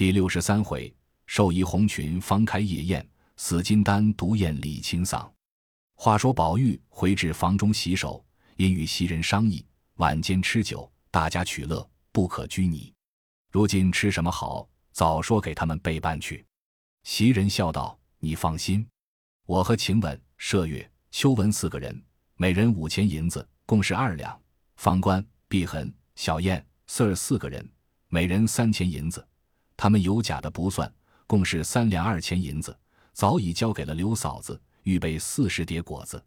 第六十三回，寿衣红裙方开夜宴，死金丹独宴李清桑。话说宝玉回至房中洗手，因与袭人商议，晚间吃酒，大家取乐，不可拘泥。如今吃什么好？早说给他们备办去。袭人笑道：“你放心，我和晴雯、麝月、秋纹四个人，每人五钱银子，共是二两。方官、碧痕、小燕、四儿四个人，每人三钱银子。他们有假的不算，共是三两二钱银子，早已交给了刘嫂子。”预备四十碟果子，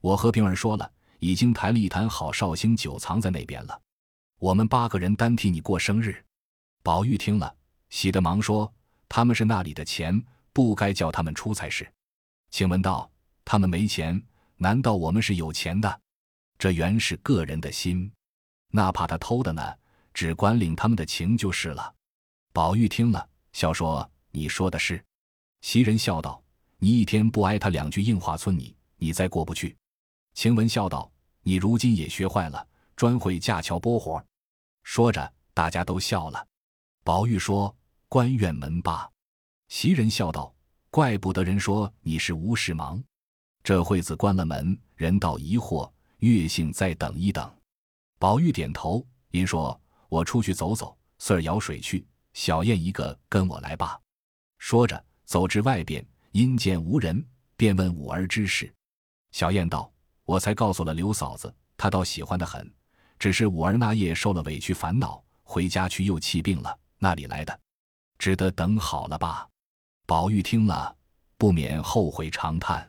我和平儿说了，已经抬了一坛好绍兴酒藏在那边了。我们八个人单替你过生日。宝玉听了，喜得忙说：“他们是那里的钱，不该叫他们出才是。”请问道：“他们没钱，难道我们是有钱的？这原是个人的心，哪怕他偷的呢，只管领他们的情就是了。”宝玉听了，笑说：“你说的是。”袭人笑道。你一天不挨他两句硬话，村你你再过不去。晴雯笑道：“你如今也学坏了，专会架桥拨火。”说着，大家都笑了。宝玉说：“官院门罢。”袭人笑道：“怪不得人说你是无事忙。这会子关了门，人倒疑惑，月性再等一等。”宝玉点头，因说：“我出去走走，四儿舀水去，小燕一个跟我来吧。”说着，走至外边。因见无人，便问五儿之事。小燕道：“我才告诉了刘嫂子，她倒喜欢的很。只是五儿那夜受了委屈，烦恼回家去又气病了，那里来的？只得等好了吧。”宝玉听了，不免后悔长叹。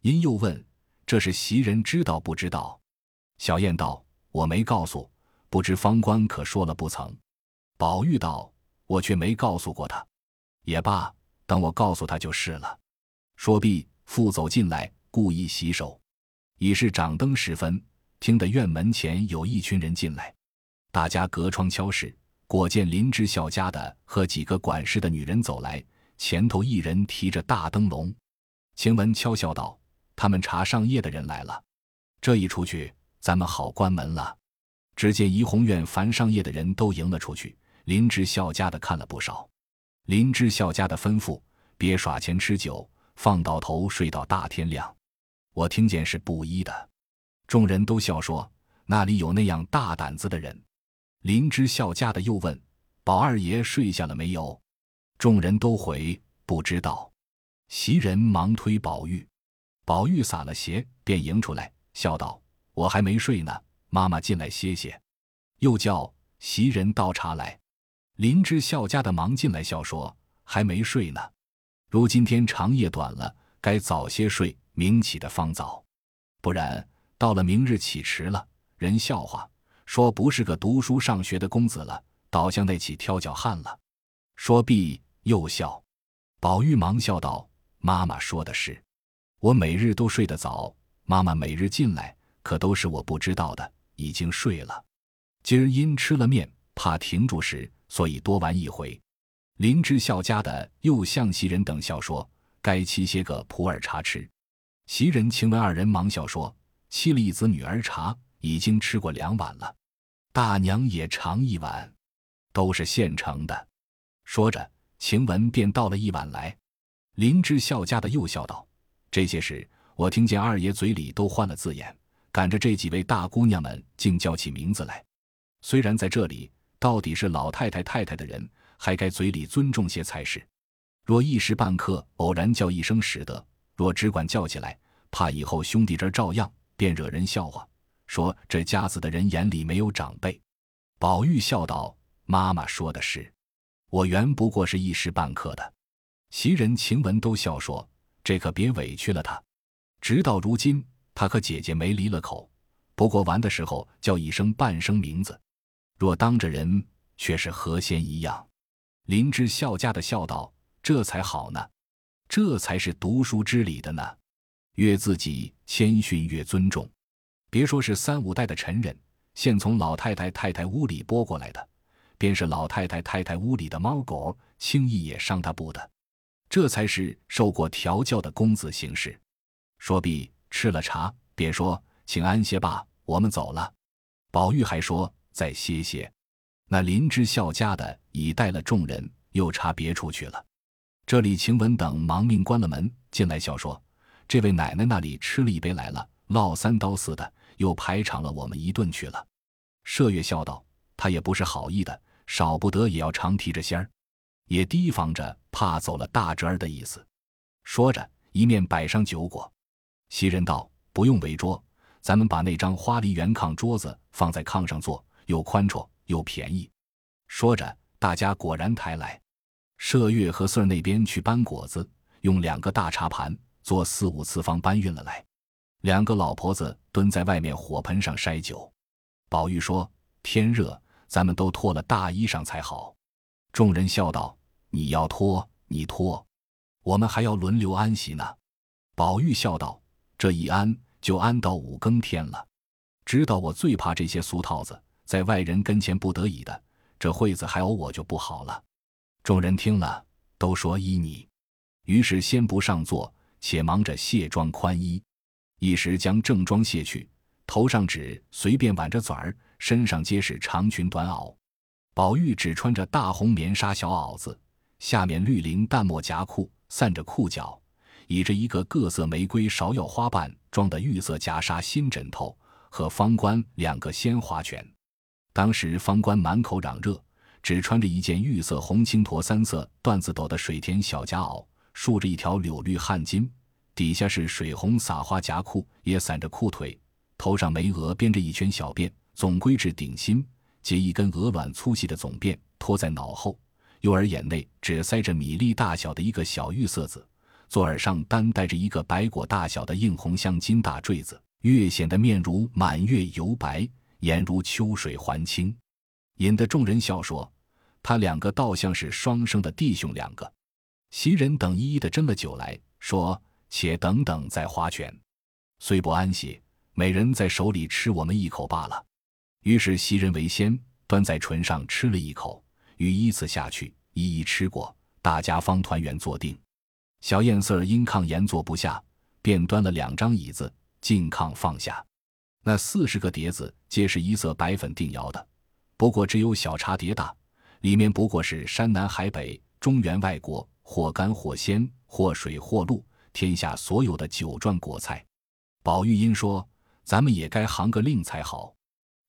因又问：“这是袭人知道不知道？”小燕道：“我没告诉，不知方官可说了不曾？”宝玉道：“我却没告诉过他。也罢。”等我告诉他就是了。说毕，复走进来，故意洗手。已是掌灯时分，听得院门前有一群人进来，大家隔窗敲视，果见林之孝家的和几个管事的女人走来，前头一人提着大灯笼。晴雯悄笑道：“他们查上夜的人来了，这一出去，咱们好关门了。”只见怡红院凡上夜的人都迎了出去，林之孝家的看了不少。林之孝家的吩咐：别耍钱吃酒，放倒头睡到大天亮。我听见是布衣的，众人都笑说：“那里有那样大胆子的人？”林之孝家的又问：“宝二爷睡下了没有？”众人都回：“不知道。”袭人忙推宝玉，宝玉撒了鞋，便迎出来，笑道：“我还没睡呢，妈妈进来歇歇。”又叫袭人倒茶来。林之孝家的忙进来笑说：“还没睡呢，如今天长夜短了，该早些睡，明起的方早。不然到了明日起迟了，人笑话说不是个读书上学的公子了，倒像那起挑脚汉了。”说毕又笑。宝玉忙笑道：“妈妈说的是，我每日都睡得早，妈妈每日进来可都是我不知道的，已经睡了。今儿因吃了面，怕停住时。”所以多玩一回，林之孝家的又向袭人等笑说：“该沏些个普洱茶吃。”袭人、晴雯二人忙笑说：“沏了一子女儿茶，已经吃过两碗了。大娘也尝一碗，都是现成的。”说着，晴雯便倒了一碗来。林之孝家的又笑道：“这些事，我听见二爷嘴里都换了字眼，赶着这几位大姑娘们竟叫起名字来。虽然在这里。”到底是老太太太太的人，还该嘴里尊重些才是。若一时半刻偶然叫一声使得，若只管叫起来，怕以后兄弟这照样，便惹人笑话，说这家子的人眼里没有长辈。宝玉笑道：“妈妈说的是，我原不过是一时半刻的。”袭人、晴雯都笑说：“这可别委屈了他。直到如今，他和姐姐没离了口，不过玩的时候叫一声半声名字。”若当着人，却是何仙一样。林之孝家的笑道：“这才好呢，这才是读书之礼的呢。越自己谦逊，越尊重。别说是三五代的陈人，现从老太太太太屋里拨过来的，便是老太太太太屋里的猫狗，轻易也伤他不得。这才是受过调教的公子行事。”说毕，吃了茶，便说：“请安歇吧，我们走了。”宝玉还说。再歇歇，那林之孝家的已带了众人又查别处去了。这里晴雯等忙命关了门，进来笑说：“这位奶奶那里吃了一杯来了，烙三刀似的，又排场了我们一顿去了。”麝月笑道：“他也不是好意的，少不得也要常提着仙儿，也提防着怕走了大侄儿的意思。”说着，一面摆上酒果。袭人道：“不用围桌，咱们把那张花梨圆炕桌子放在炕上坐，又宽绰又便宜。”说着，大家果然抬来。麝月和穗儿那边去搬果子，用两个大茶盘做四五次方搬运了来。两个老婆子蹲在外面火盆上筛酒。宝玉说：“天热，咱们都脱了大衣裳才好。”众人笑道：“你要脱，你脱，我们还要轮流安息呢。”宝玉笑道：“这一安就安到五更天了。知道我最怕这些俗套子，在外人跟前不得已的。这会子还有我就不好了。”众人听了，都说依你。于是先不上座，且忙着卸妆宽衣。一时将正装卸去，头上只随便挽着嘴儿，身上皆是长裙短袄。宝玉只穿着大红棉纱小袄子，下面绿绫淡墨夹裤，散着裤脚，倚着一个各色玫瑰芍药花瓣装的玉色夹纱新枕头，和方官两个鲜花卷。当时方官满口嚷热。只穿着一件玉色红青驼三色缎子斗的水田小夹袄，束着一条柳绿汗巾，底下是水红撒花夹裤，也散着裤腿，头上眉额编着一圈小辫，总归至顶心，结一根鹅卵粗细的总辫，托在脑后，右耳眼内只塞着米粒大小的一个小玉色子，左耳上单戴着一个白果大小的硬红镶金大坠子，越显得面如满月油白，眼如秋水还清。引得众人笑说：“他两个倒像是双生的弟兄两个。”袭人等一一的斟了酒来说：“且等等再划拳，虽不安息，每人在手里吃我们一口罢了。”于是袭人为先，端在唇上吃了一口，与依次下去，一一吃过，大家方团圆坐定。小燕四儿因炕沿坐不下，便端了两张椅子进炕放下。那四十个碟子皆是一色白粉定窑的。不过只有小茶碟大，里面不过是山南海北、中原外国，或干或鲜，或水或露，天下所有的酒馔果菜。宝玉因说：“咱们也该行个令才好。”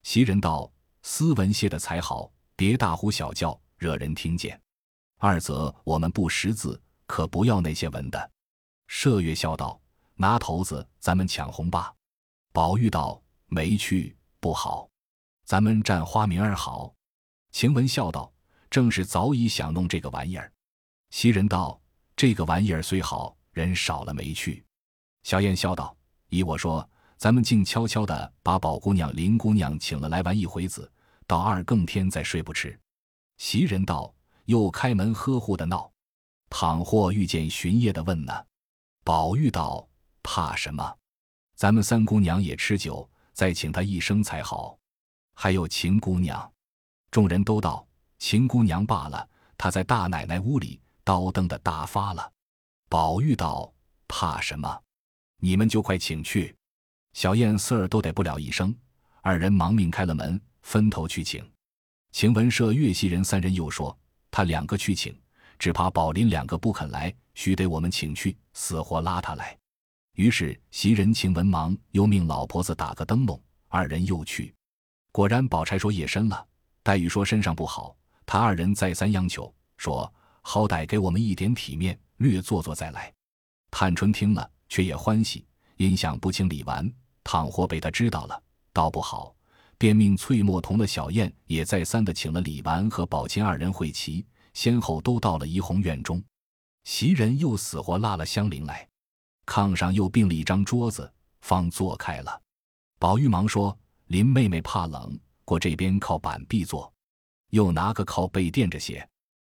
袭人道：“斯文些的才好，别大呼小叫，惹人听见。二则我们不识字，可不要那些文的。”麝月笑道：“拿头子，咱们抢红吧。”宝玉道：“没去，不好。”咱们占花名儿好，晴雯笑道：“正是早已想弄这个玩意儿。”袭人道：“这个玩意儿虽好，人少了没趣。”小燕笑道：“依我说，咱们静悄悄的把宝姑娘、林姑娘请了来玩一回子，到二更天再睡不迟。”袭人道：“又开门呵护的闹，倘或遇见巡夜的问呢？”宝玉道：“怕什么？咱们三姑娘也吃酒，再请她一声才好。”还有秦姑娘，众人都道秦姑娘罢了。她在大奶奶屋里刀灯的大发了。宝玉道：“怕什么？你们就快请去。”小燕四儿都得不了一声，二人忙命开了门，分头去请。晴雯、麝月、袭人三人又说：“他两个去请，只怕宝林两个不肯来，须得我们请去，死活拉他来。”于是袭人、晴雯忙又命老婆子打个灯笼，二人又去。果然，宝钗说夜深了，黛玉说身上不好，他二人再三央求，说好歹给我们一点体面，略坐坐再来。探春听了，却也欢喜，因想不请李纨，倘或被他知道了，倒不好，便命翠墨同的小燕也再三的请了李纨和宝琴二人会齐，先后都到了怡红院中。袭人又死活拉了香菱来，炕上又并了一张桌子，方坐开了。宝玉忙说。林妹妹怕冷，过这边靠板壁坐，又拿个靠背垫着些。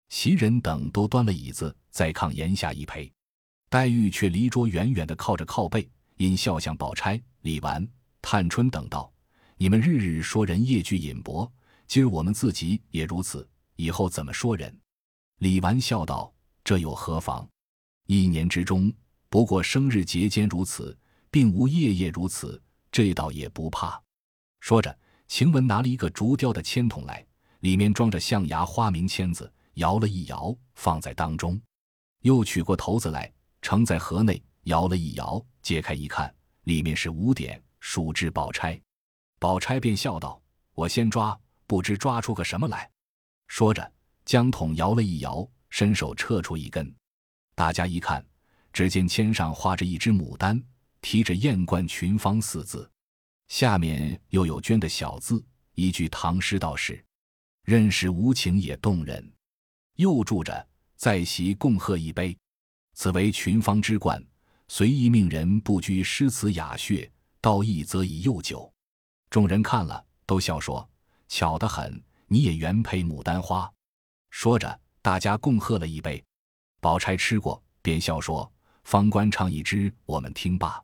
袭人等都端了椅子在炕檐下一陪，黛玉却离桌远远的靠着靠背，因笑向宝钗、李纨、探春等道：“你们日日说人夜聚饮薄，今儿我们自己也如此，以后怎么说人？”李纨笑道：“这又何妨？一年之中不过生日节间如此，并无夜夜如此，这倒也不怕。”说着，晴雯拿了一个竹雕的签筒来，里面装着象牙花名签子，摇了一摇，放在当中。又取过头子来，盛在盒内，摇了一摇，揭开一看，里面是五点，数至宝钗。宝钗便笑道：“我先抓，不知抓出个什么来。”说着，将桶摇了一摇，伸手撤出一根。大家一看，只见签上画着一只牡丹，提着“艳冠群芳”四字，下面又有娟的小字，一句唐诗道是：“认识无情也动人。”又注着。在席共喝一杯，此为群芳之冠。随意命人不拘诗词雅谑，道义则以诱酒。众人看了，都笑说：“巧得很，你也原配牡丹花。”说着，大家共喝了一杯。宝钗吃过，便笑说：“方官唱一支，我们听罢。”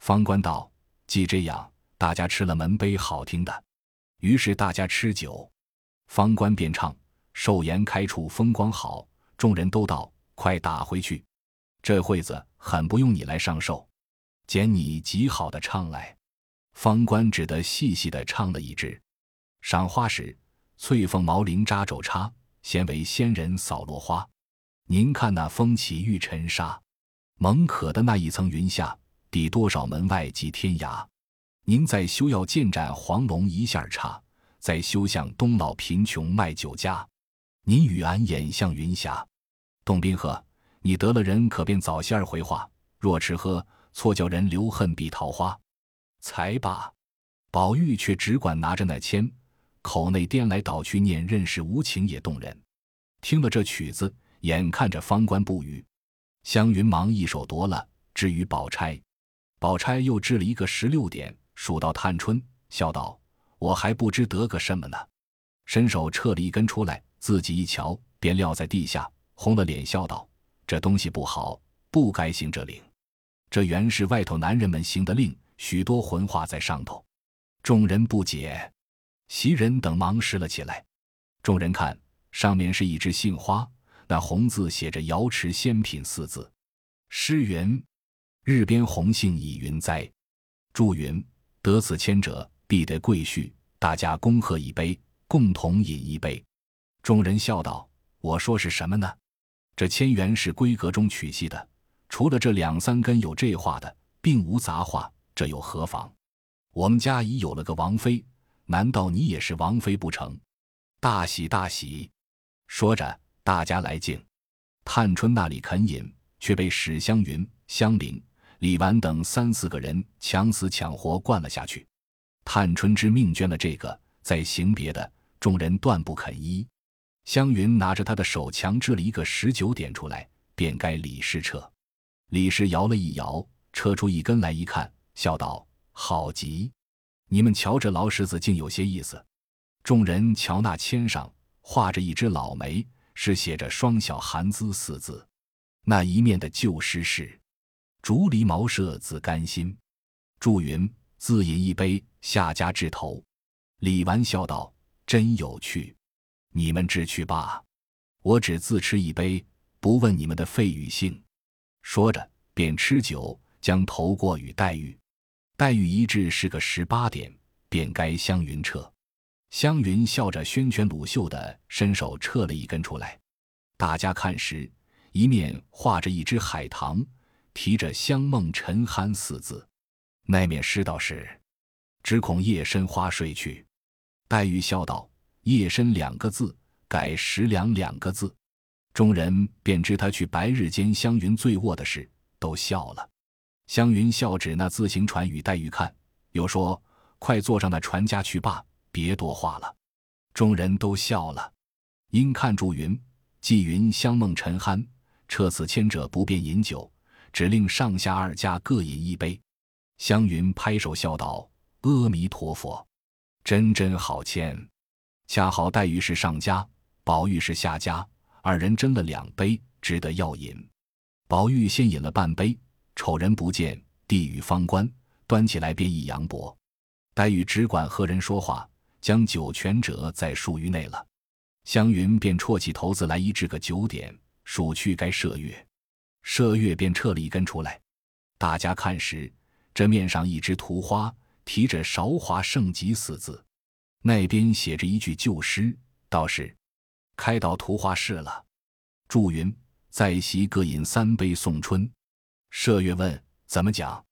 方官道：“既这样，大家吃了门杯好听的。”于是大家吃酒，方官便唱：“寿筵开处风光好。”众人都道：“快打回去！这会子很不用你来上寿，捡你极好的唱来。”方官只得细细的唱了一支。赏花时，翠凤毛翎扎肘插，先为仙人扫落花。您看那风起玉尘沙，蒙可的那一层云下，抵多少门外及天涯。您在休要见斩黄龙一下插，在休向东老贫穷卖酒家。您与俺眼向云霞。洞宾鹤，你得了人，可便早些儿回话。若迟喝，错叫人留恨比桃花。才罢，宝玉却只管拿着那签，口内颠来倒去念：“认识无情也动人。”听了这曲子，眼看着方官不语，湘云忙一手夺了，置于宝钗。宝钗又掷了一个十六点，数到探春，笑道：“我还不知得个什么呢。”伸手撤了一根出来，自己一瞧，便撂在地下。红了脸，笑道：“这东西不好，不该行这令。这原是外头男人们行的令，许多魂话在上头。”众人不解，袭人等忙拾了起来。众人看，上面是一枝杏花，那红字写着“瑶池仙品”四字。诗云：“日边红杏已云栽。”祝云：“得此签者，必得贵婿。”大家恭贺一杯，共同饮一杯。众人笑道：“我说是什么呢？”这千元是闺阁中取系的，除了这两三根有这话的，并无杂话，这又何妨？我们家已有了个王妃，难道你也是王妃不成？大喜大喜！说着，大家来敬。探春那里肯饮，却被史湘云、香菱、李纨等三四个人抢死抢活灌了下去。探春之命捐了这个，再行别的，众人断不肯依。湘云拿着他的手，强制了一个十九点出来，便该李氏撤。李氏摇了一摇，撤出一根来，一看，笑道：“好极！你们瞧这劳什子，竟有些意思。”众人瞧那签上画着一只老梅，是写着“双小寒姿”四字。那一面的旧诗是：“竹篱茅舍自甘心。”祝云自饮一杯，下家至头。李纨笑道：“真有趣。”你们只去罢，我只自吃一杯，不问你们的肺与性。说着，便吃酒，将头过与黛玉。黛玉一掷是个十八点，便该湘云撤。湘云笑着宣拳鲁袖的伸手撤了一根出来。大家看时，一面画着一只海棠，提着“香梦沉酣”四字，那面诗道是：“只恐夜深花睡去。”黛玉笑道。夜深两个字改十两两个字，众人便知他去白日间湘云醉卧的事，都笑了。湘云笑指那自行船与黛玉看，又说：“快坐上那船家去罢，别多话了。”众人都笑了。因看住云，纪云香梦沉酣，撤此牵者不便饮酒，只令上下二家各饮一杯。湘云拍手笑道：“阿弥陀佛，真真好签。”恰好黛玉是上家，宝玉是下家，二人斟了两杯，只得要饮。宝玉先饮了半杯，瞅人不见，递与方官，端起来便一扬脖。黛玉只管和人说话，将酒全折在漱于内了。湘云便啜起头子来，一掷个九点，数去该射月。射月便撤了一根出来，大家看时，这面上一只图花，提着“韶华盛极”四字。那边写着一句旧诗，道是：“开到图画室了。祝云在席各饮三杯送春。麝月问怎么讲？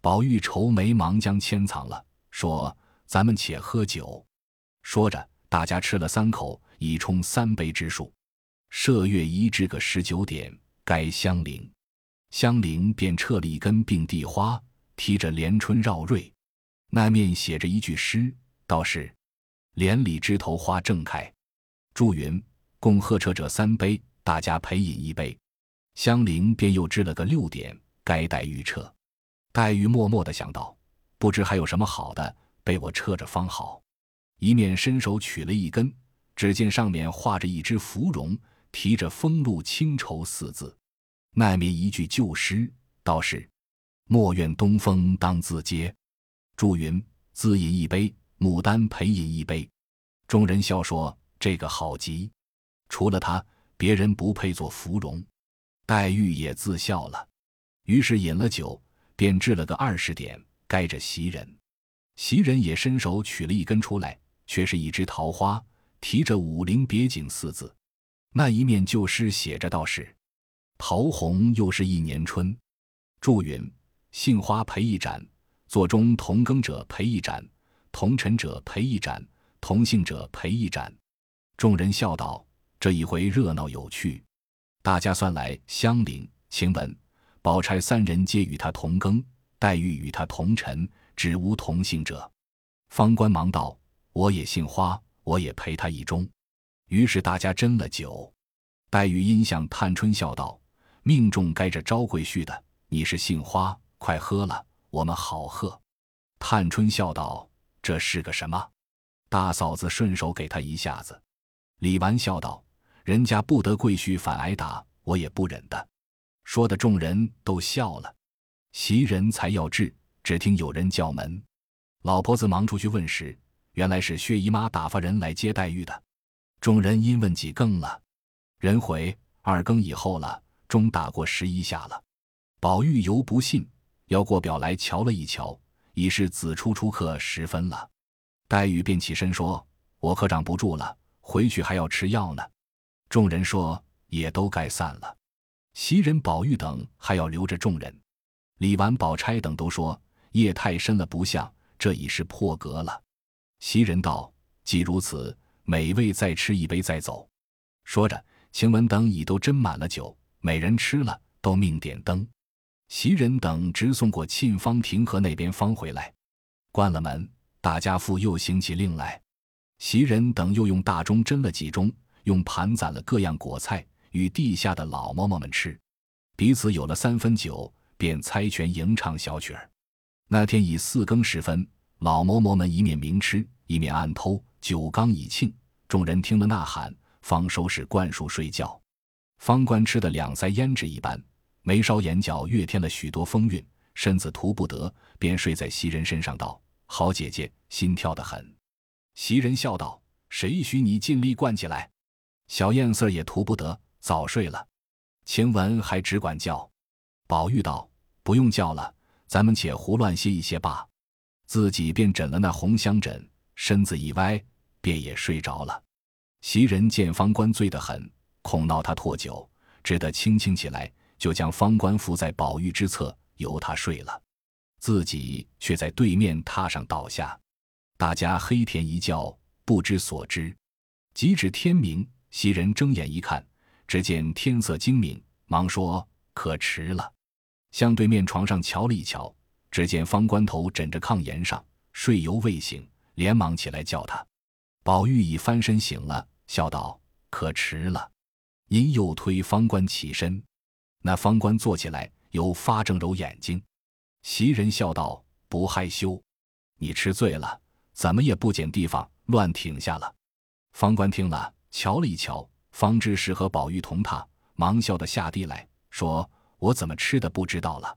宝玉愁眉忙将签藏了，说：“咱们且喝酒。”说着，大家吃了三口，已充三杯之数。麝月一至个十九点，该香菱，香菱便撤了一根并蒂花，提着连春绕瑞，那面写着一句诗，道是：“连理枝头花正开。”祝云共喝彻者三杯。大家陪饮一杯，香菱便又支了个六点，该黛玉撤。黛玉默默的想到，不知还有什么好的，被我撤着方好。一面伸手取了一根，只见上面画着一只芙蓉，提着“风露清愁”四字。那面一句旧诗，道是：“莫怨东风当自嗟。”祝云自饮一杯，牡丹陪饮一杯。众人笑说：“这个好极，除了他。”别人不配做芙蓉，黛玉也自笑了。于是饮了酒，便制了个二十点，该着袭人。袭人也伸手取了一根出来，却是一枝桃花，提着“武陵别景”四字。那一面旧诗写着道是：“桃红又是一年春。”祝云：“杏花陪一盏，座中同耕者陪一盏，同尘者陪一盏，同姓者陪一盏。”众人笑道。这一回热闹有趣，大家算来，香菱、晴雯、宝钗三人皆与他同庚，黛玉与他同尘，只无同姓者。方官忙道：“我也姓花，我也陪他一盅。”于是大家斟了酒。黛玉因向探春笑道：“命中该着招贵婿的，你是杏花，快喝了，我们好喝。”探春笑道：“这是个什么？”大嫂子顺手给他一下子。李纨笑道。人家不得贵婿反挨打，我也不忍的。说的众人都笑了。袭人才要至，只听有人叫门，老婆子忙出去问时，原来是薛姨妈打发人来接黛玉的。众人因问几更了，人回二更以后了，钟打过十一下了。宝玉犹不信，要过表来瞧了一瞧，已是子初初刻时分了。黛玉便起身说：“我可长不住了，回去还要吃药呢。”众人说：“也都该散了。”袭人、宝玉等还要留着众人。李纨、宝钗等都说：“夜太深了，不像，这已是破格了。”袭人道：“既如此，每位再吃一杯再走。”说着，晴雯等已都斟满了酒，每人吃了，都命点灯。袭人等直送过沁芳亭和那边方回来，关了门，大家父又行起令来。袭人等又用大钟斟了几盅。用盘攒了各样果菜与地下的老嬷嬷们吃，彼此有了三分酒，便猜拳吟唱小曲儿。那天已四更时分，老嬷嬷们一面明吃，一面暗偷，酒缸已罄。众人听了呐喊，方收拾灌树睡觉。方官吃的两腮胭脂一般，眉梢眼角越添了许多风韵，身子图不得，便睡在袭人身上，道：“好姐姐，心跳得很。”袭人笑道：“谁许你尽力灌起来？”小燕色也图不得，早睡了。晴雯还只管叫。宝玉道：“不用叫了，咱们且胡乱歇一歇罢。”自己便枕了那红香枕，身子一歪，便也睡着了。袭人见方官醉得很，恐闹他唾酒，只得轻轻起来，就将方官扶在宝玉之侧，由他睡了，自己却在对面榻上倒下。大家黑甜一觉，不知所知。及至天明。袭人睁眼一看，只见天色精明，忙说：“可迟了。”向对面床上瞧了一瞧，只见方官头枕着炕沿上，睡犹未醒，连忙起来叫他。宝玉已翻身醒了，笑道：“可迟了。”因又推方官起身，那方官坐起来，又发正揉眼睛。袭人笑道：“不害羞，你吃醉了，怎么也不捡地方乱挺下了。”方官听了。瞧了一瞧，方知是和宝玉同榻，忙笑得下地来说：“我怎么吃的不知道了？”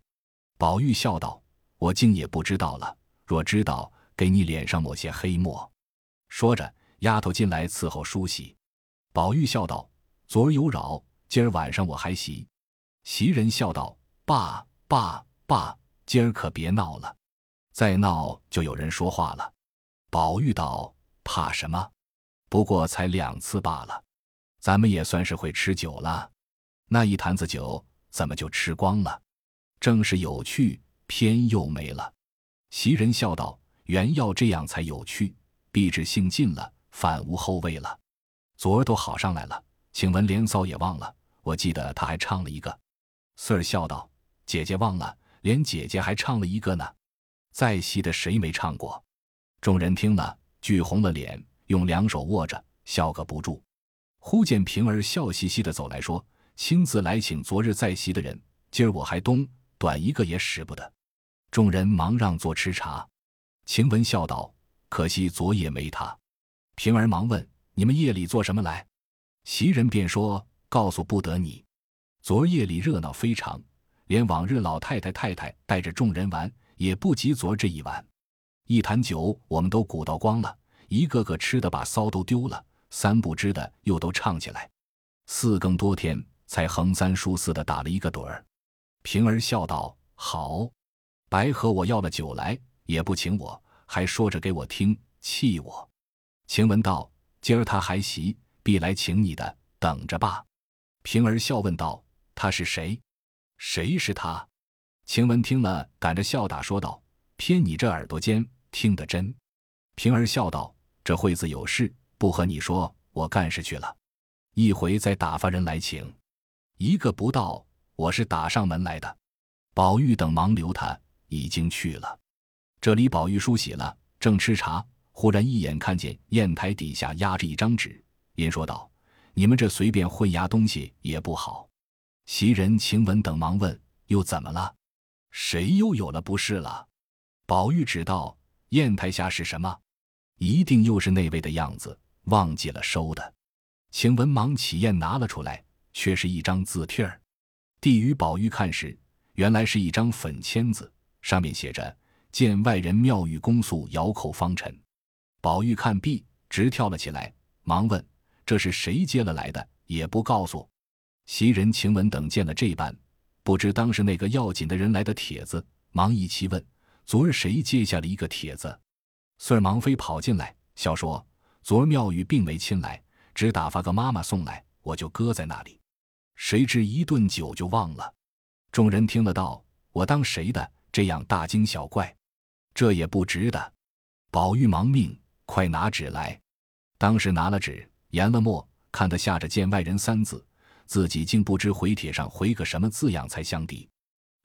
宝玉笑道：“我竟也不知道了。若知道，给你脸上抹些黑墨。”说着，丫头进来伺候梳洗。宝玉笑道：“昨儿有扰，今儿晚上我还洗。”袭人笑道：“爸爸爸，今儿可别闹了，再闹就有人说话了。”宝玉道：“怕什么？”不过才两次罢了，咱们也算是会吃酒了。那一坛子酒怎么就吃光了？正是有趣，偏又没了。袭人笑道：“原要这样才有趣，必至兴尽了，反无后味了。昨儿都好上来了，请问连嫂也忘了？我记得他还唱了一个。”四儿笑道：“姐姐忘了，连姐姐还唱了一个呢。在席的谁没唱过？”众人听了，俱红了脸，用两手握着，笑个不住。忽见平儿笑嘻嘻的走来说：“亲自来请昨日在席的人，今儿我还东短一个也使不得。”众人忙让座吃茶。晴雯笑道：“可惜昨夜没他。”平儿忙问：“你们夜里做什么来？”袭人便说：“告诉不得你。昨夜里热闹非常，连往日老太太太太带着众人玩，也不及昨这一晚。一坛酒我们都鼓捣光了，一个个吃的把骚都丢了。”三不知的又都唱起来，四更多天才横三竖四的打了一个盹儿。平儿笑道：“好，白和我要了酒来，也不请我，还说着给我听，气我。”晴雯道：“今儿他还席，必来请你的，等着吧。”平儿笑问道：“他是谁？谁是他？”晴雯听了，赶着笑打说道：“偏你这耳朵尖，听得真。”平儿笑道：“这会子有事。”不和你说，我干事去了，一回再打发人来请，一个不到，我是打上门来的。宝玉等忙留他，已经去了。这里宝玉梳洗了，正吃茶，忽然一眼看见砚台底下压着一张纸，因说道：“你们这随便混压东西也不好。”袭人、晴雯等忙问：“又怎么了？谁又有了不是了？”宝玉只道：“砚台下是什么？一定又是那位的样子。”忘记了收的，晴雯忙起砚拿了出来，却是一张字帖儿。递与宝玉看时，原来是一张粉签子，上面写着“见外人妙玉公诉遥口方辰”。宝玉看毕，直跳了起来，忙问：“这是谁接了来的？”也不告诉。袭人、晴雯等见了这般，不知当是那个要紧的人来的帖子，忙一齐问：“昨日谁接下了一个帖子？”孙儿忙飞跑进来，笑说。昨儿妙玉并没亲来，只打发个妈妈送来，我就搁在那里。谁知一顿酒就忘了。众人听了道：“我当谁的？这样大惊小怪，这也不值得。”宝玉忙命：“快拿纸来。”当时拿了纸，研了墨，看得下着“见外人”三字，自己竟不知回帖上回个什么字样才相抵，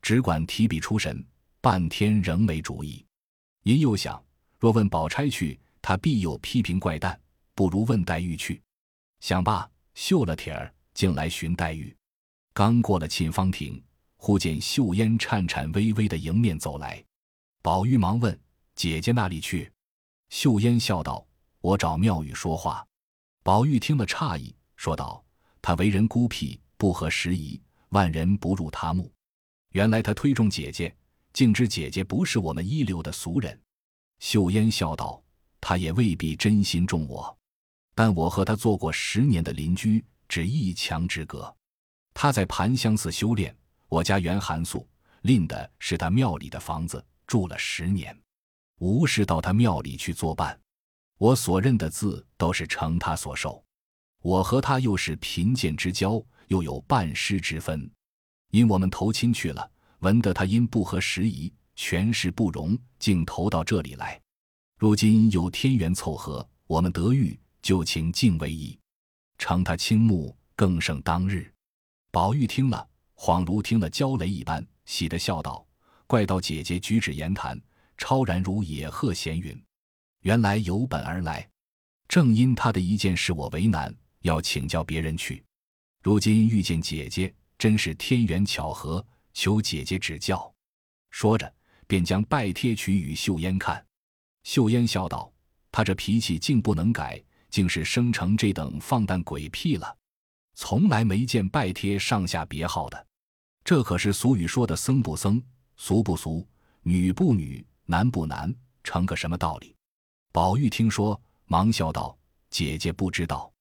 只管提笔出神，半天仍没主意。因又想：若问宝钗去。他必有批评怪诞，不如问黛玉去。想罢，绣了帖儿，竟来寻黛玉。刚过了沁芳亭，忽见秀烟颤颤巍巍的迎面走来。宝玉忙问：“姐姐那里去？”秀烟笑道：“我找妙玉说话。”宝玉听了诧异，说道：“他为人孤僻，不合时宜，万人不入他目。原来他推重姐姐，竟知姐姐不是我们一流的俗人。”秀烟笑道。他也未必真心重我，但我和他做过十年的邻居，只一墙之隔。他在盘香寺修炼，我家原寒素，另的是他庙里的房子，住了十年，无事到他庙里去作伴。我所认的字都是承他所授。我和他又是贫贱之交，又有半师之分，因我们投亲去了，闻得他因不合时宜，权势不容，竟投到这里来。如今有天缘凑合，我们得遇，就请敬为意，承他倾慕，更胜当日。宝玉听了，恍如听了焦雷一般，喜得笑道：“怪道姐姐举止言谈，超然如野鹤闲云。原来有本而来，正因他的一件事我为难，要请教别人去。如今遇见姐姐，真是天缘巧合，求姐姐指教。”说着，便将拜帖取与秀烟看。秀烟笑道：“他这脾气竟不能改，竟是生成这等放荡鬼癖了。从来没见拜帖上下别号的，这可是俗语说的僧不僧，俗不俗，女不女，男不男，成个什么道理？”宝玉听说，忙笑道：“姐姐不知道，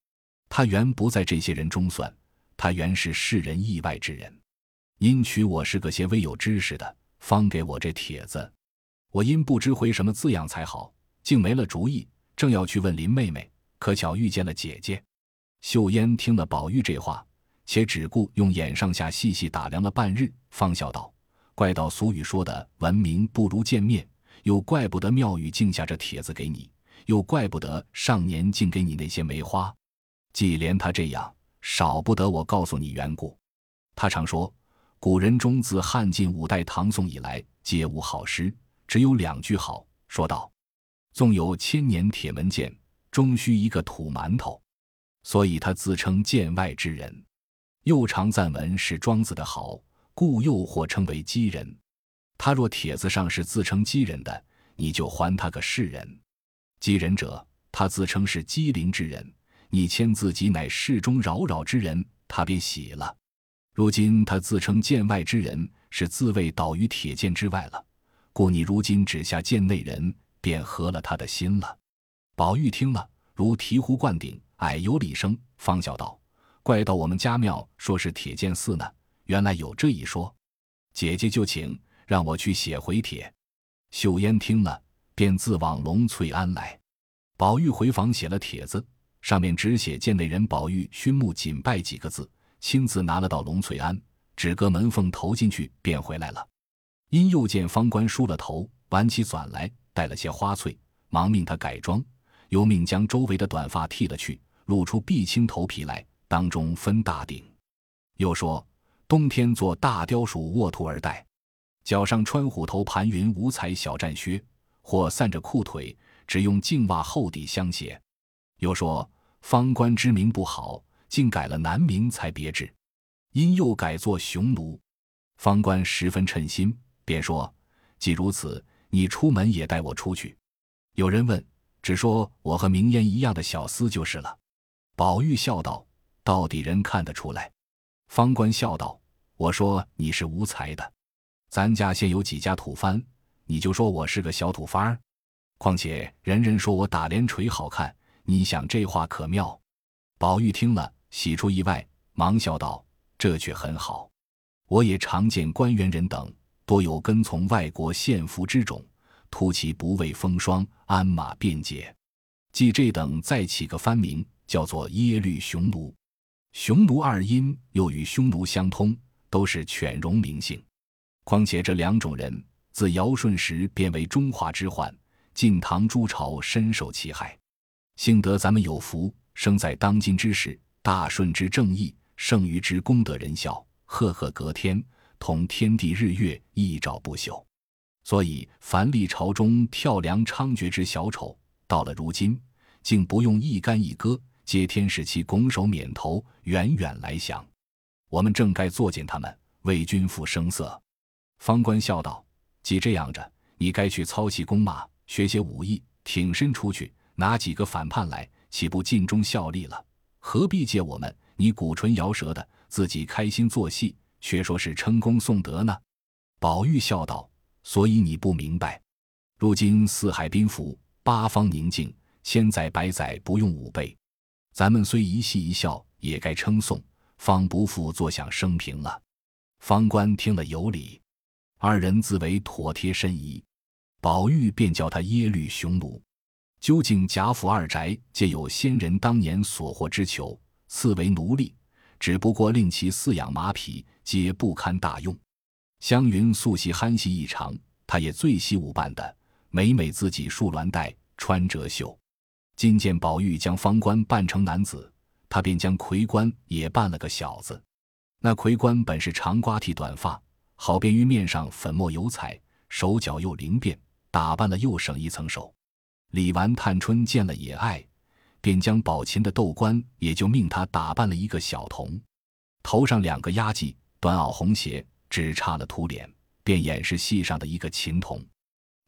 他原不在这些人中算，他原是世人意外之人，因娶我是个些微有知识的，方给我这帖子。”我因不知回什么字样才好，竟没了主意，正要去问林妹妹，可巧遇见了姐姐。秀烟听了宝玉这话，且只顾用眼上下细细打量了半日，方笑道：“怪道俗语说的‘闻名不如见面’，又怪不得妙玉竟下这帖子给你，又怪不得上年竟给你那些梅花。既连他这样，少不得我告诉你缘故。他常说，古人中自汉晋五代唐宋以来，皆无好诗，只有两句好。说道：‘纵有千年铁门剑，终须一个土馒头。’”所以他自称见外之人，又常赞文是庄子的好，故又或称为讥人。他若帖子上是自称讥人的，你就还他个世人。讥人者，他自称是机灵之人，你签自己乃世中扰扰之人，他便喜了。如今他自称剑外之人，是自谓倒于铁剑之外了，故你如今只下剑内人，便合了他的心了。宝玉听了，如醍醐灌顶。哎，有礼声，方笑道：“怪到我们家庙说是铁剑寺呢，原来有这一说。姐姐就请让我去写回帖。”秀烟听了，便自往龙翠庵来。宝玉回房写了帖子，上面只写见内人宝玉熏目谨拜几个字，亲自拿了到龙翠庵，只隔门缝投进去，便回来了。因又见方官梳了头，挽起纂来，带了些花翠，忙命他改装，又命将周围的短发剃了去。露出碧青头皮来，当中分大顶。又说冬天做大雕鼠卧兔而戴，脚上穿虎头盘云五彩小战靴，或散着裤腿，只用净袜厚底相鞋。又说方官之名不好，竟改了男名才别致，因又改作雄奴。方官十分称心，便说：“既如此，你出门也带我出去。”有人问，只说我和明烟一样的小厮就是了。宝玉笑道：“到底人看得出来。”方官笑道：“我说你是无才的，咱家现有几家土番，你就说我是个小土番儿。况且人人说我打连锤好看，你想这话可妙？”宝玉听了，喜出意外，忙笑道：“这却很好。我也常见官员人等，多有跟从外国献俘之种，突其不畏风霜，鞍马便捷。即这等再起个番名。”叫做耶律雄奴，雄奴二音又与匈奴相通，都是犬戎名姓。况且这两种人自尧舜时便为中华之患，晋唐诸朝深受其害。幸得咱们有福，生在当今之时，大顺之正义，圣于之功德仁孝，赫赫隔天，同天地日月一照不朽。所以凡历朝中跳梁猖獗之小丑，到了如今，竟不用一干一戈。皆天使其拱手免头，远远来降。我们正该作践他们，为君父声色。方官笑道：“既这样着，你该去操习弓马，学些武艺，挺身出去，拿几个反叛来，岂不尽忠效力了？何必借我们？你鼓唇摇舌的，自己开心做戏，却说是称功颂德呢？”宝玉笑道：“所以你不明白，如今四海宾服，八方宁静，千载百载不用武备。”咱们虽一戏一笑，也该称颂，方不负坐享生平了。方官听了有理，二人自为妥帖甚宜。宝玉便叫他耶律雄奴。究竟贾府二宅皆有先人当年所获之囚，赐为奴隶，只不过令其饲养马匹，皆不堪大用。湘云素习憨戏异常，他也最习武扮的，每每自己束鸾带，穿折袖。今见宝玉将方官扮成男子，他便将魁官也扮了个小子。那魁官本是长瓜剃短发，好便于面上粉墨油彩，手脚又灵便，打扮了又省一层手。李纨、探春见了也爱，便将宝琴的斗官也就命他打扮了一个小童，头上两个压髻，短袄红鞋，只差了涂脸，便演是戏上的一个琴童。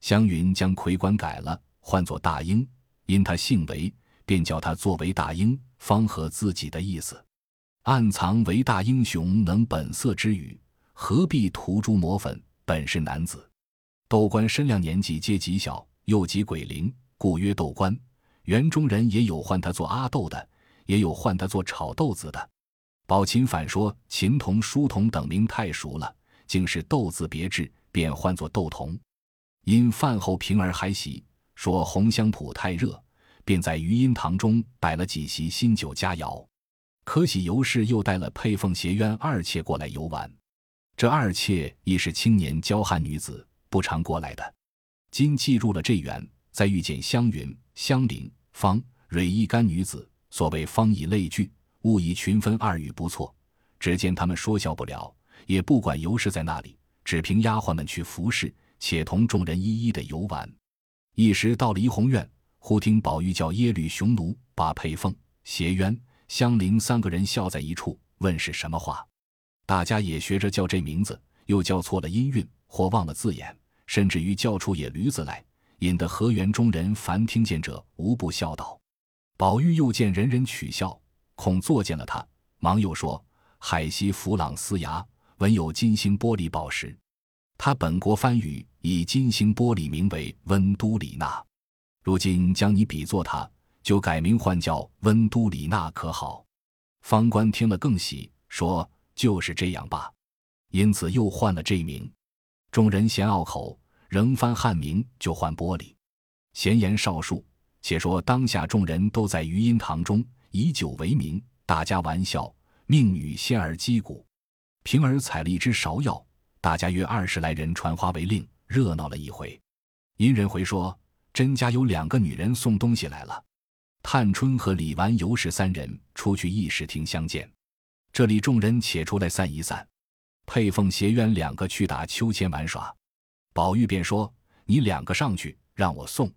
湘云将魁官改了，唤作大英。因他姓韦，便叫他作韦大英，方合自己的意思。暗藏韦大英雄能本色之语，何必涂朱抹粉？本是男子。窦官身量年纪皆极小，又极鬼灵，故曰窦官。园中人也有唤他做阿豆的，也有唤他做炒豆子的。宝琴反说琴童、书童等名太熟了，竟是豆字别致，便唤作豆童。因饭后平儿还喜。说红香圃太热，便在余荫堂中摆了几席新酒佳肴。可喜尤氏又带了佩凤斜渊二妾过来游玩。这二妾亦是青年娇汉女子，不常过来的。今既入了这园，再遇见湘云、香菱、方蕊一干女子，所谓方以类聚，物以群分，二语不错。只见他们说笑不了，也不管尤氏在那里，只凭丫鬟们去服侍，且同众人一一的游玩。一时到了怡红院，忽听宝玉叫耶律雄奴，把佩凤、斜渊、香菱三个人笑在一处，问是什么话。大家也学着叫这名字，又叫错了音韵，或忘了字眼，甚至于叫出野驴子来，引得河园中人凡听见者无不笑道。宝玉又见人人取笑，恐作践了他，忙又说：“海西弗朗斯牙闻有金星玻璃宝石，他本国番语以金星玻璃名为温都里纳，如今将你比作他，就改名换叫温都里纳，可好？”方官听了更喜，说。就是这样吧，因此又换了这名。众人嫌拗口，仍翻汉名，就换玻璃。闲言少述，且说当下众人都在余音堂中，以酒为名，大家玩笑。命女仙儿击鼓，平儿采了一支芍药，大家约二十来人传花为令，热闹了一回。殷人回说，甄家有两个女人送东西来了。探春和李纨、尤氏三人出去议事厅相见。这里众人且出来散一散，佩凤偕渊两个去打秋千玩耍，宝玉便说：“你两个上去，让我送。”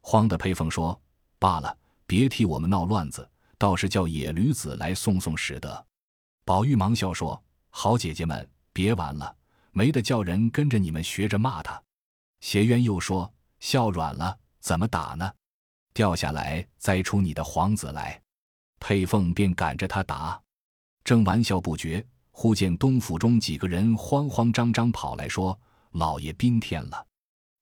慌的佩凤说：“罢了，别替我们闹乱子，倒是叫野驴子来送送使得。”宝玉忙笑说：“好姐姐们，别玩了，没得叫人跟着你们学着骂他。”邪渊又说：“笑软了，怎么打呢？掉下来栽出你的皇子来。”佩凤便赶着他打。正玩笑不绝，忽见东府中几个人慌慌张张跑来说：“老爷宾天了。”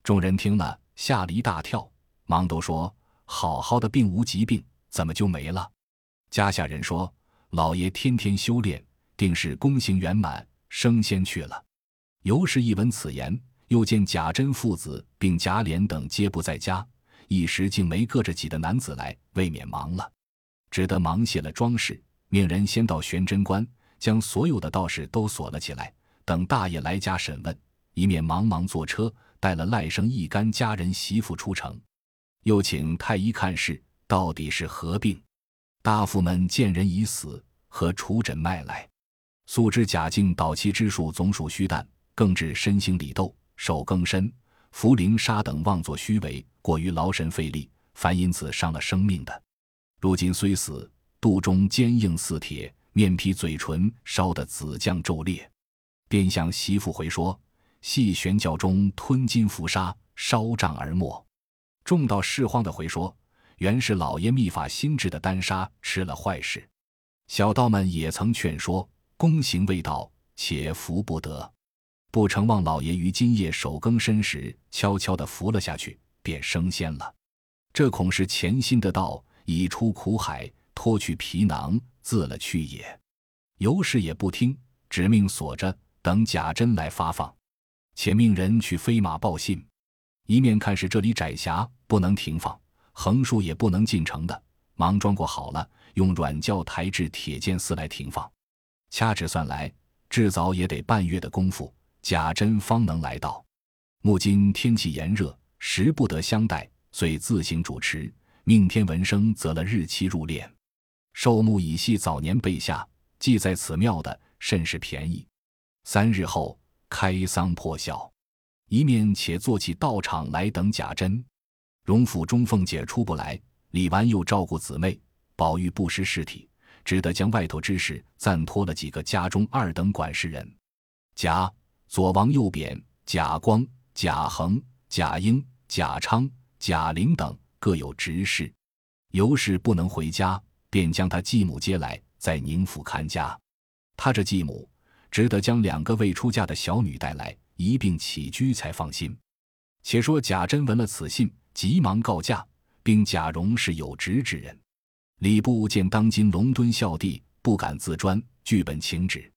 众人听了，吓了一大跳，忙都说：“好好的并无疾病，怎么就没了？”家下人说：“老爷天天修炼，定是功行圆满，升仙去了。”尤氏一闻此言，又见贾珍父子并贾琏等皆不在家，一时竟没个着几个男子来，未免忙了，只得忙卸了装饰。命人先到玄真观，将所有的道士都锁了起来，等大爷来家审问。一面忙忙坐车，带了赖生一干家人媳妇出城，又请太医看事，到底是何病？大夫们见人已死，和除诊脉来。素知贾敬导气之术总属虚诞，更致身心里斗，手更深，茯苓沙等妄作虚为，过于劳神费力，凡因此伤了生命的。如今虽死。肚中坚硬似铁，面皮嘴唇烧得紫绛骤裂，便向媳妇回说：“系玄教中吞金服沙，烧胀而没。”众道释慌的回说：“原是老爷秘法新制的丹砂吃了坏事。”小道们也曾劝说：“功行未到，且服不得。”不成望老爷于今夜守更深时，悄悄的服了下去，便升仙了。这恐是潜心的道，已出苦海。脱去皮囊，自了去也。尤氏也不听，只命锁着，等贾珍来发放。且命人去飞马报信，一面看是这里窄狭，不能停放；横竖也不能进城的，忙装过好了，用软轿抬至铁剑寺来停放。掐指算来，至早也得半月的功夫，贾珍方能来到。目今天气炎热，时不得相待，遂自行主持，命天文生择了日期入殓。寿木以系早年备下，记在此庙的甚是便宜。三日后开丧破孝，一面且做起道场来等贾珍。荣府中凤姐出不来，李纨又照顾姊妹，宝玉不识事体，只得将外头之事暂托了几个家中二等管事人。贾左王右匾贾光、贾恒、贾英、贾昌、贾玲等各有执事，尤氏不能回家。便将他继母接来，在宁府看家。他这继母只得将两个未出嫁的小女带来，一并起居，才放心。且说贾珍闻了此信，急忙告假，并贾蓉是有职之人。礼部见当今龙敦孝帝，不敢自专，据本请旨。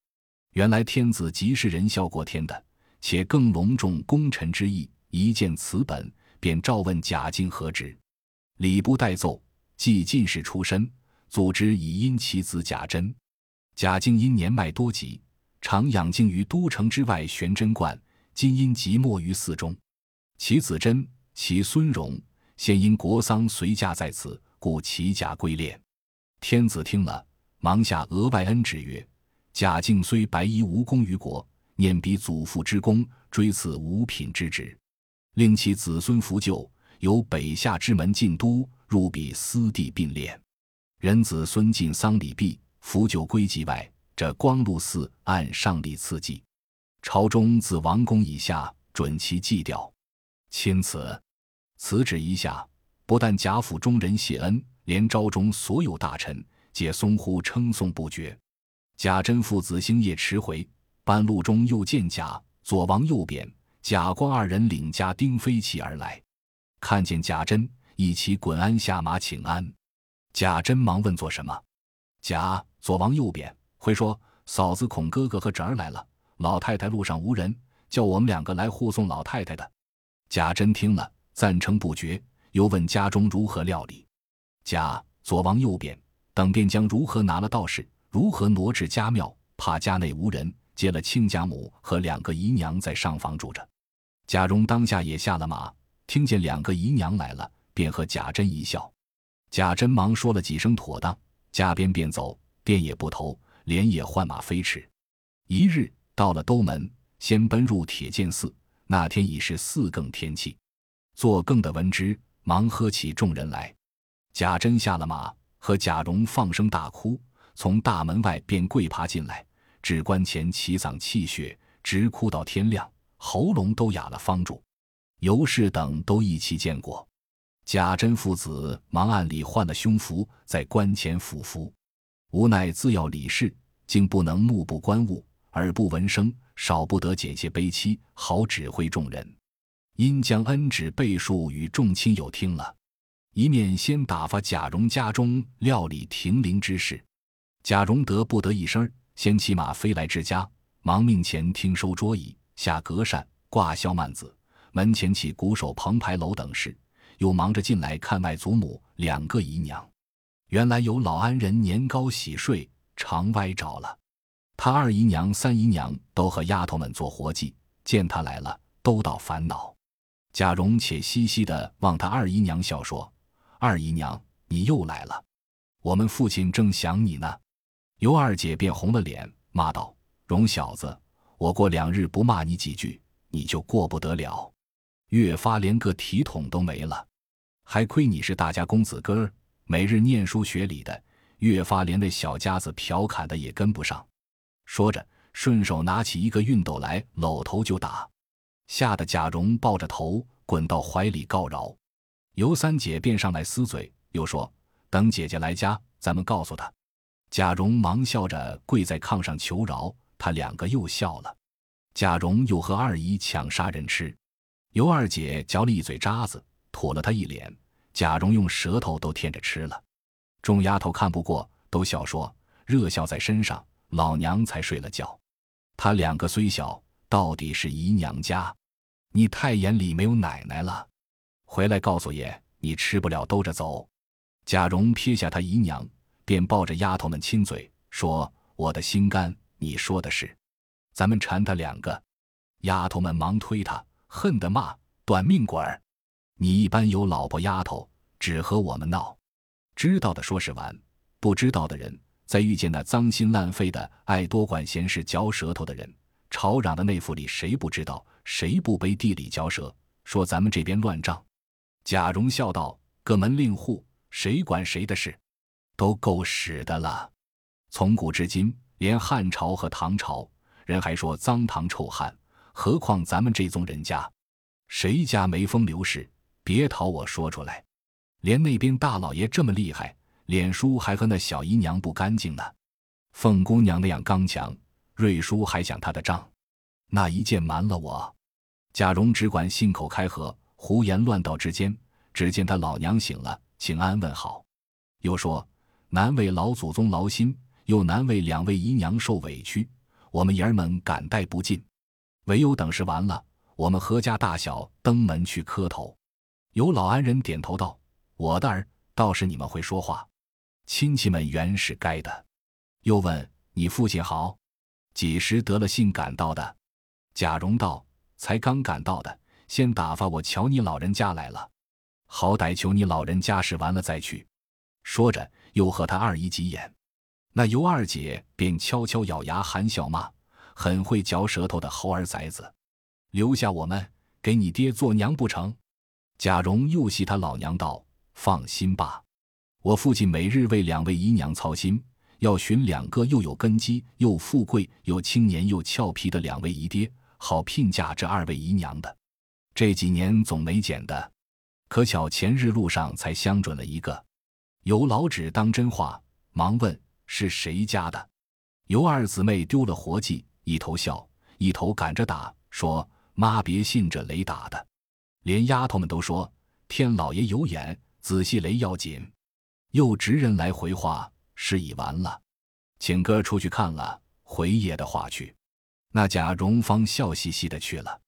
原来天子即是仁孝过天的，且更隆重功臣之意。一见此本，便召问贾敬何职。礼部代奏，即进士出身。祖之以因其子贾珍。贾敬因年迈多疾，常养静于都城之外玄真观。今因即没于寺中。其子珍、其孙荣，现因国丧随驾在此，故齐甲归殓。天子听了，忙下额外恩旨曰：贾敬虽白衣无功于国，念彼祖父之功，追赐五品之职，令其子孙扶柩，由北下之门进都，入彼私地并殓。人子孙尽丧礼毕，扶柩归祭外，这光禄寺按上例赐祭。朝中自王公以下准其祭吊。钦此。此旨一下，不但贾府中人谢恩，连朝中所有大臣皆松呼称颂不绝。贾珍父子星夜迟回，半路中又见贾左王右贬、贾光二人领家丁飞骑而来，看见贾珍，一起滚鞍下马请安。贾珍忙问做什么？贾左王右贬回说：嫂子恐哥哥和侄儿来了。老太太路上无人，叫我们两个来护送老太太的。贾珍听了，赞成不绝，又问家中如何料理。贾左王右贬等便将如何拿了道士，如何挪至家庙，怕家内无人，接了亲家母和两个姨娘在上房住着。贾蓉当下也下了马，听见两个姨娘来了，便和贾珍一笑。贾珍忙说了几声妥当，加鞭便走，便也不投，连夜换马飞驰。一日。到了兜门，先奔入铁剑寺。那天已是四更天气，做更的闻之，忙喝起众人来。贾珍下了马，和贾蓉放声大哭，从大门外便跪爬进来，至关前齐嗓泣血，直哭到天亮，喉咙都哑了方住。尤氏等都一齐见过，贾珍父子忙暗里换了胸服，在关前俯伏，无奈自要理事，竟不能目不观物。耳不闻声，少不得减些悲戚，好指挥众人。因将恩旨背述与众亲友听了，一面先打发贾蓉家中料理停灵之事。贾荣得不得一声，先骑马飞来至家，忙命前听收桌椅，下隔扇，挂销幔子，门前起鼓手棚牌楼等事，又忙着进来看外祖母两个姨娘。原来有老安人年高喜睡，常歪着了。他二姨娘、三姨娘都和丫头们做活计，见他来了，都倒烦恼。贾蓉且嘻嘻的望他二姨娘笑说：“二姨娘，你又来了，我们父亲正想你呢。”尤二姐便红了脸，骂道：“蓉小子，我过两日不骂你几句，你就过不得了。越发连个体统都没了，还亏你是大家公子哥儿，每日念书学礼的，越发连那小家子调侃的也跟不上。”说着，顺手拿起一个熨斗来，搂头就打，吓得贾蓉抱着头滚到怀里告饶。尤三姐便上来撕嘴，又说：“等姐姐来家，咱们告诉她。”贾蓉忙笑着跪在炕上求饶，他两个又笑了。贾蓉又和二姨抢杀人吃，尤二姐嚼了一嘴渣子，吐了他一脸。贾蓉用舌头都舔着吃了。众丫头看不过，都笑说：“热笑在身上。”老娘才睡了觉，他两个虽小，到底是姨娘家。你太眼里没有奶奶了，回来告诉爷，你吃不了兜着走。贾蓉撇下他姨娘，便抱着丫头们亲嘴，说：“我的心肝，你说的是，咱们缠他两个。”丫头们忙推他，恨得骂：“短命鬼儿！你一般有老婆丫头，只和我们闹。知道的说是玩，不知道的人。”在遇见那脏心烂肺的、爱多管闲事、嚼舌头的人，吵嚷的内府里谁不知道？谁不背地里嚼舌，说咱们这边乱账？贾蓉笑道：“各门令户，谁管谁的事？都够使的了。从古至今，连汉朝和唐朝人还说脏唐臭汉，何况咱们这宗人家？谁家没风流事？别讨我说出来。连那边大老爷这么厉害。”脸叔还和那小姨娘不干净呢，凤姑娘那样刚强，瑞叔还想她的账，那一剑瞒了我。贾蓉只管信口开河，胡言乱道之间，只见他老娘醒了，请安问好，又说难为老祖宗劳心，又难为两位姨娘受委屈，我们爷儿们感戴不尽，唯有等事完了，我们何家大小登门去磕头。有老安人点头道：“我的儿，倒是你们会说话。”亲戚们原是该的。又问你父亲好，几时得了信赶到的？贾蓉道：才刚赶到的，先打发我瞧你老人家来了，好歹求你老人家事完了再去。说着，又和他二姨急眼。那尤二姐便悄悄咬牙含笑骂：“很会嚼舌头的猴儿崽子，留下我们给你爹做娘不成？”贾蓉又戏他老娘道：“放心吧，我父亲每日为两位姨娘操心，要寻两个又有根基又富贵又青年又俏皮的两位姨爹，好聘嫁这二位姨娘的。这几年总没捡的，可巧前日路上才相准了一个。”尤老指当真话，忙问。是谁家的？尤二姊妹丢了活计，一头笑，一头赶着打，说：“妈别信这雷打的。”连丫头们都说：“天老爷有眼，仔细雷要紧。”又执人来回话，事已完了，请哥出去看了，回爷的话去。那贾蓉方笑嘻嘻的去了。